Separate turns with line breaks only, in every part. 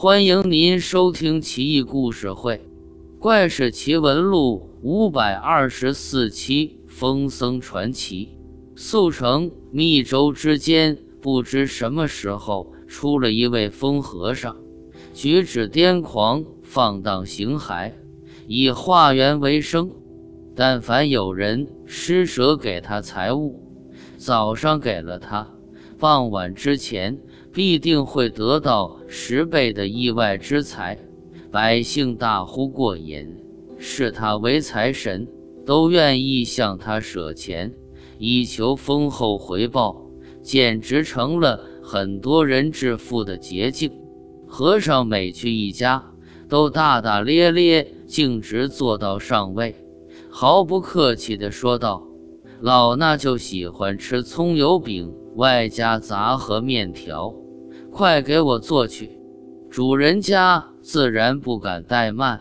欢迎您收听《奇异故事会·怪事奇闻录》五百二十四期《风僧传奇》。速成密州之间，不知什么时候出了一位疯和尚，举止癫狂，放荡形骸，以化缘为生。但凡有人施舍给他财物，早上给了他，傍晚之前。必定会得到十倍的意外之财，百姓大呼过瘾，视他为财神，都愿意向他舍钱，以求丰厚回报，简直成了很多人致富的捷径。和尚每去一家，都大大咧咧，径直坐到上位，毫不客气地说道：“老衲就喜欢吃葱油饼。”外加杂和面条，快给我做去！主人家自然不敢怠慢，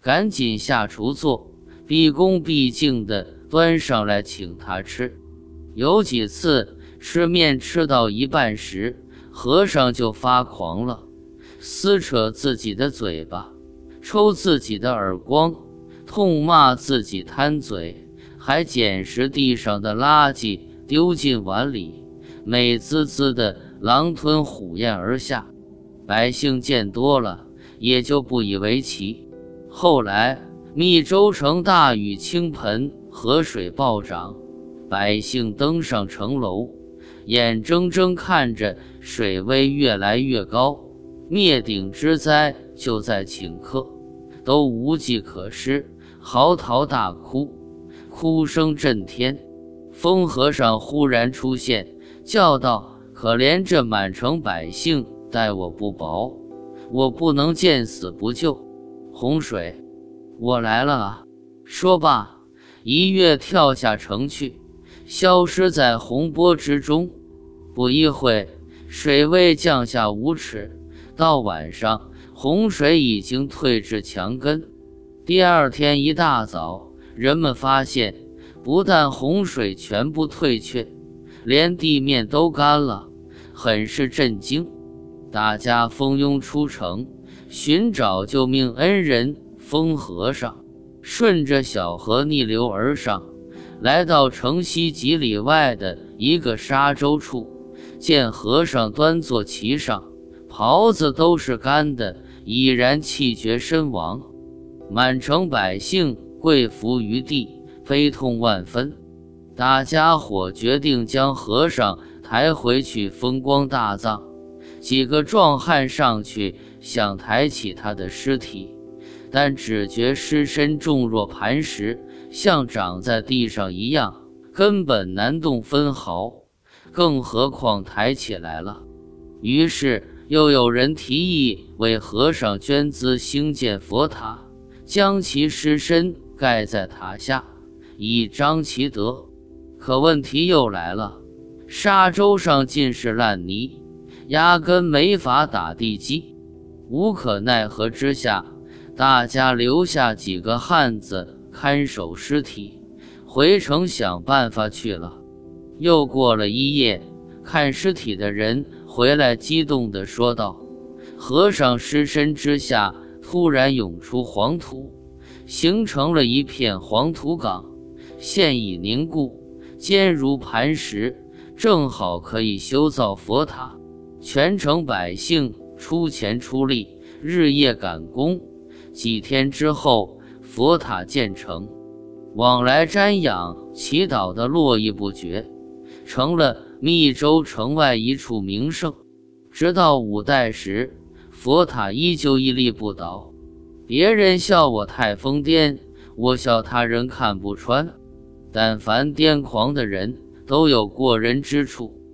赶紧下厨做，毕恭毕敬地端上来请他吃。有几次吃面吃到一半时，和尚就发狂了，撕扯自己的嘴巴，抽自己的耳光，痛骂自己贪嘴，还捡拾地上的垃圾丢进碗里。美滋滋的狼吞虎咽而下，百姓见多了也就不以为奇。后来密州城大雨倾盆，河水暴涨，百姓登上城楼，眼睁睁看着水位越来越高，灭顶之灾就在顷刻，都无计可施，嚎啕大哭，哭声震天。风和尚忽然出现。叫道：“可怜这满城百姓，待我不薄，我不能见死不救。洪水，我来了啊！”说罢，一跃跳下城去，消失在洪波之中。不一会，水位降下五尺，到晚上，洪水已经退至墙根。第二天一大早，人们发现，不但洪水全部退却。连地面都干了，很是震惊。大家蜂拥出城寻找救命恩人风和尚，顺着小河逆流而上，来到城西几里外的一个沙洲处，见和尚端坐其上，袍子都是干的，已然气绝身亡。满城百姓跪伏于地，悲痛万分。大家伙决定将和尚抬回去风光大葬。几个壮汉上去想抬起他的尸体，但只觉尸身重若磐石，像长在地上一样，根本难动分毫，更何况抬起来了。于是又有人提议为和尚捐资兴建佛塔，将其尸身盖在塔下，以彰其德。可问题又来了，沙洲上尽是烂泥，压根没法打地基。无可奈何之下，大家留下几个汉子看守尸体，回城想办法去了。又过了一夜，看尸体的人回来，激动地说道：“和尚尸身之下突然涌出黄土，形成了一片黄土岗，现已凝固。”坚如磐石，正好可以修造佛塔。全城百姓出钱出力，日夜赶工。几天之后，佛塔建成，往来瞻仰、祈祷的络绎不绝，成了密州城外一处名胜。直到五代时，佛塔依旧屹立不倒。别人笑我太疯癫，我笑他人看不穿。但凡癫狂的人都有过人之处。